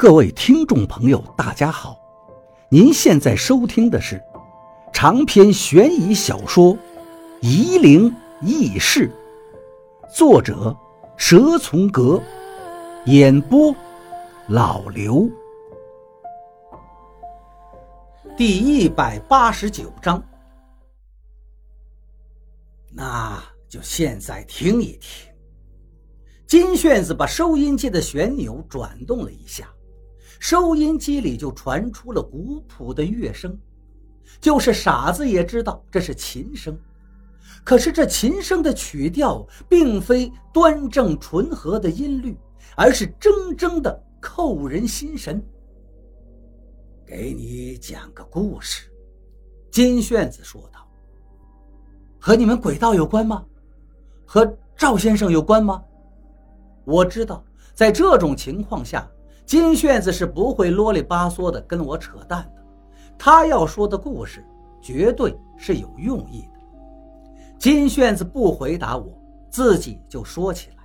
各位听众朋友，大家好！您现在收听的是长篇悬疑小说《夷陵轶事》，作者蛇从阁，演播老刘。第一百八十九章，那就现在听一听。金炫子把收音机的旋钮转动了一下。收音机里就传出了古朴的乐声，就是傻子也知道这是琴声。可是这琴声的曲调并非端正纯和的音律，而是铮铮的扣人心神。给你讲个故事，金炫子说道：“和你们轨道有关吗？和赵先生有关吗？”我知道，在这种情况下。金炫子是不会啰里吧嗦的跟我扯淡的，他要说的故事绝对是有用意的。金炫子不回答我，自己就说起来：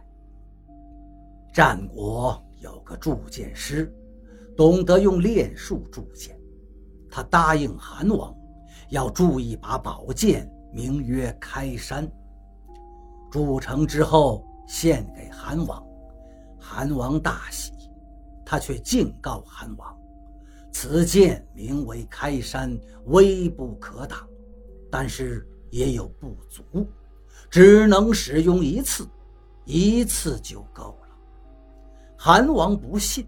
战国有个铸剑师，懂得用炼术铸剑，他答应韩王要铸一把宝剑，名曰开山。铸成之后献给韩王，韩王大喜。他却敬告韩王：“此剑名为开山，威不可挡，但是也有不足，只能使用一次，一次就够了。”韩王不信，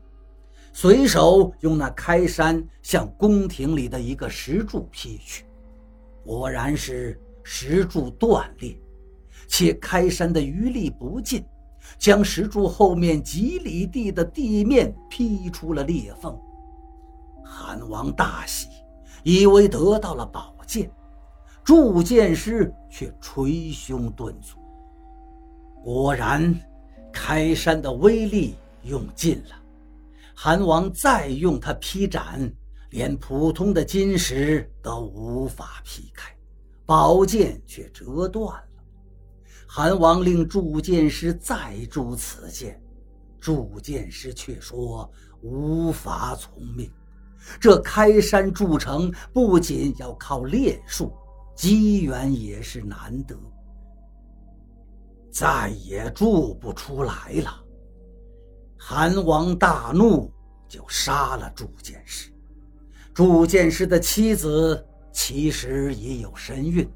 随手用那开山向宫廷里的一个石柱劈去，果然是石柱断裂，且开山的余力不尽。将石柱后面几里地的地面劈出了裂缝，韩王大喜，以为得到了宝剑，铸剑师却捶胸顿足。果然，开山的威力用尽了，韩王再用它劈斩，连普通的金石都无法劈开，宝剑却折断了。韩王令铸剑师再铸此剑，铸剑师却说无法从命。这开山铸成不仅要靠炼术，机缘也是难得，再也铸不出来了。韩王大怒，就杀了铸剑师。铸剑师的妻子其实已有身孕。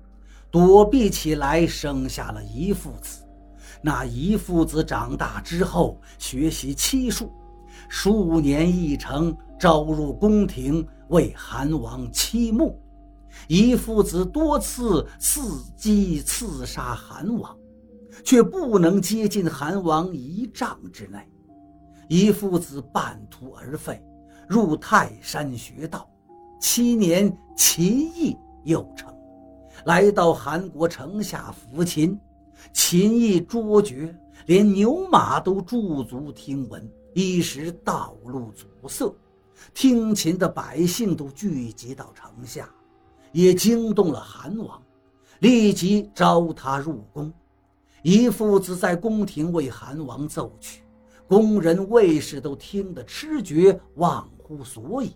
躲避起来，生下了一父子。那一父子长大之后，学习七术，数年一成，招入宫廷为韩王妻目。一父子多次伺机刺杀韩王，却不能接近韩王一丈之内。一父子半途而废，入泰山学道，七年琴艺有成。来到韩国城下抚琴，琴艺卓绝，连牛马都驻足听闻。一时道路阻塞，听琴的百姓都聚集到城下，也惊动了韩王，立即召他入宫。一父子在宫廷为韩王奏曲，宫人卫士都听得痴绝，忘乎所以。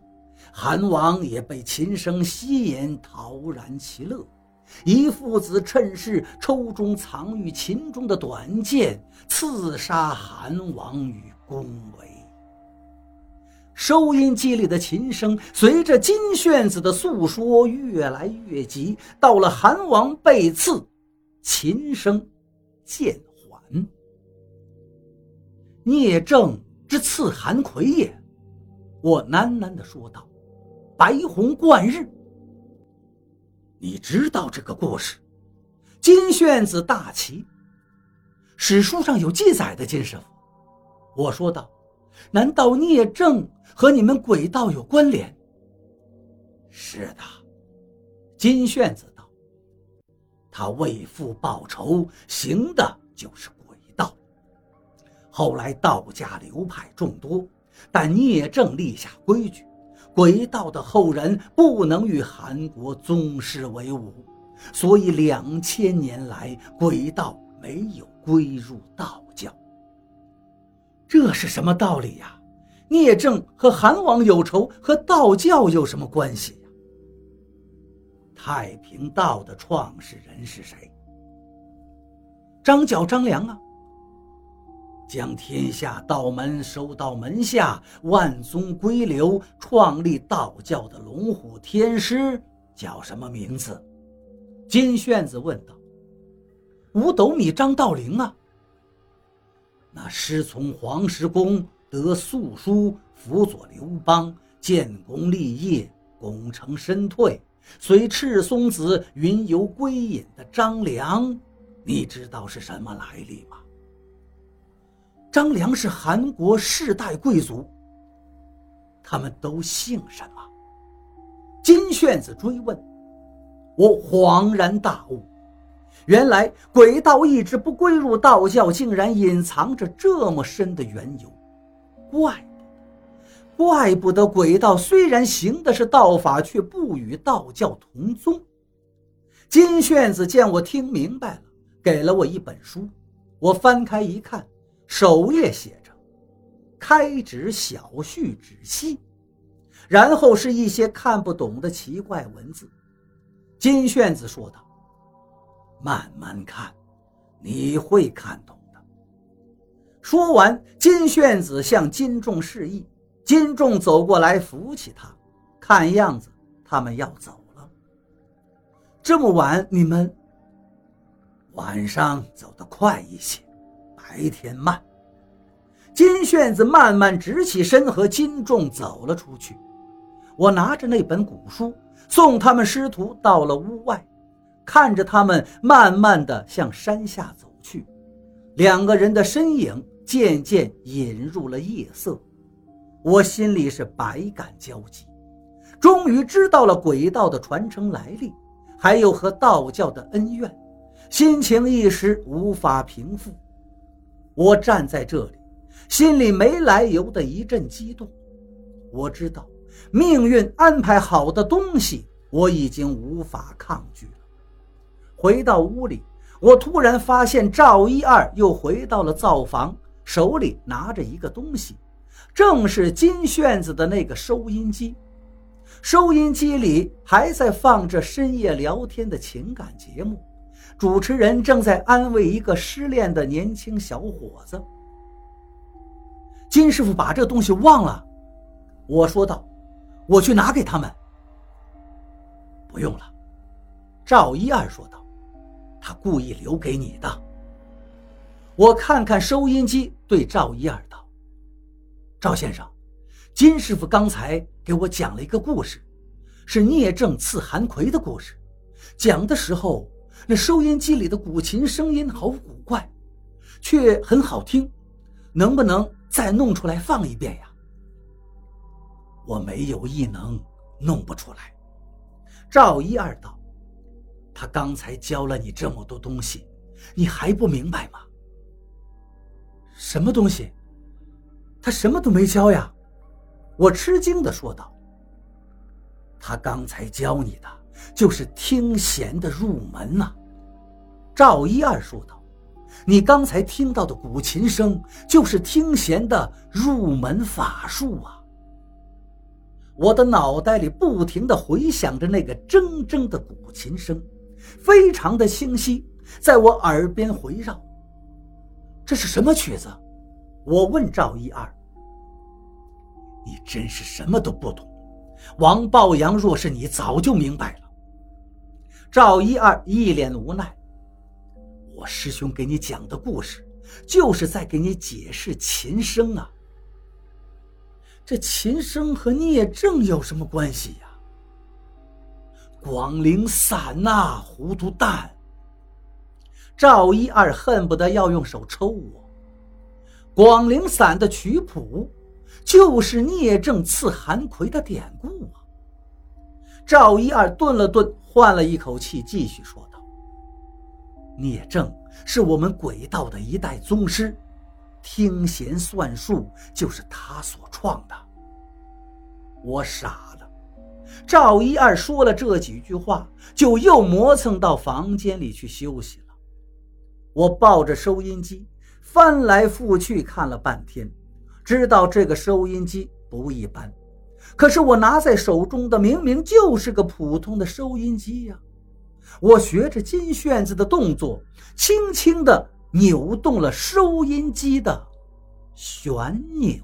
韩王也被琴声吸引，陶然其乐。一父子趁势抽中藏于琴中的短剑，刺杀韩王与宫闱。收音机里的琴声随着金炫子的诉说越来越急，到了韩王被刺，琴声渐缓。聂政之刺韩魁也，我喃喃地说道：“白虹贯日。”你知道这个故事？金炫子大奇。史书上有记载的，金师傅。我说道：“难道聂政和你们鬼道有关联？”是的，金炫子道：“他为父报仇，行的就是鬼道。后来道家流派众多，但聂政立下规矩。”鬼道的后人不能与韩国宗室为伍，所以两千年来鬼道没有归入道教。这是什么道理呀？聂政和韩王有仇，和道教有什么关系呀？太平道的创始人是谁？张角、张良啊。将天下道门收到门下，万宗归流，创立道教的龙虎天师叫什么名字？金炫子问道。五斗米张道陵啊。那师从黄石公，得素书，辅佐刘邦，建功立业，功成身退，随赤松子云游归隐的张良，你知道是什么来历吗？张良是韩国世代贵族，他们都姓什么？金炫子追问。我恍然大悟，原来鬼道一直不归入道教，竟然隐藏着这么深的缘由。怪，怪不得鬼道虽然行的是道法，却不与道教同宗。金炫子见我听明白了，给了我一本书，我翻开一看。首页写着“开指小序指析”，然后是一些看不懂的奇怪文字。金炫子说道：“慢慢看，你会看懂的。”说完，金炫子向金仲示意，金仲走过来扶起他。看样子他们要走了。这么晚，你们晚上走得快一些。白天慢，金炫子慢慢直起身，和金仲走了出去。我拿着那本古书，送他们师徒到了屋外，看着他们慢慢的向山下走去，两个人的身影渐渐隐入了夜色。我心里是百感交集，终于知道了鬼道的传承来历，还有和道教的恩怨，心情一时无法平复。我站在这里，心里没来由的一阵激动。我知道，命运安排好的东西，我已经无法抗拒了。回到屋里，我突然发现赵一二又回到了灶房，手里拿着一个东西，正是金炫子的那个收音机。收音机里还在放着深夜聊天的情感节目。主持人正在安慰一个失恋的年轻小伙子。金师傅把这东西忘了，我说道：“我去拿给他们。”不用了，赵一二说道：“他故意留给你的。”我看看收音机，对赵一二道：“赵先生，金师傅刚才给我讲了一个故事，是聂政刺韩奎的故事，讲的时候。”那收音机里的古琴声音好古怪，却很好听，能不能再弄出来放一遍呀？我没有异能，弄不出来。赵一二道，他刚才教了你这么多东西，你还不明白吗？什么东西？他什么都没教呀！我吃惊的说道。他刚才教你的。就是听弦的入门呐，赵一二说道：“你刚才听到的古琴声，就是听弦的入门法术啊！”我的脑袋里不停地回响着那个铮铮的古琴声，非常的清晰，在我耳边回绕。这是什么曲子？我问赵一二：“你真是什么都不懂。王抱阳若是你，早就明白了。”赵一二一脸无奈：“我师兄给你讲的故事，就是在给你解释琴声啊。这琴声和聂政有什么关系呀？”广陵散呐，糊涂蛋！赵一二恨不得要用手抽我。广陵散的曲谱，就是聂政刺韩奎的典故啊。赵一二顿了顿。换了一口气，继续说：“聂政是我们鬼道的一代宗师，听弦算术就是他所创的。”我傻了。赵一二说了这几句话，就又磨蹭到房间里去休息了。我抱着收音机翻来覆去看了半天，知道这个收音机不一般，可是我拿在手中的明明就是个普通的收音机呀！我学着金旋子的动作，轻轻地扭动了收音机的旋钮。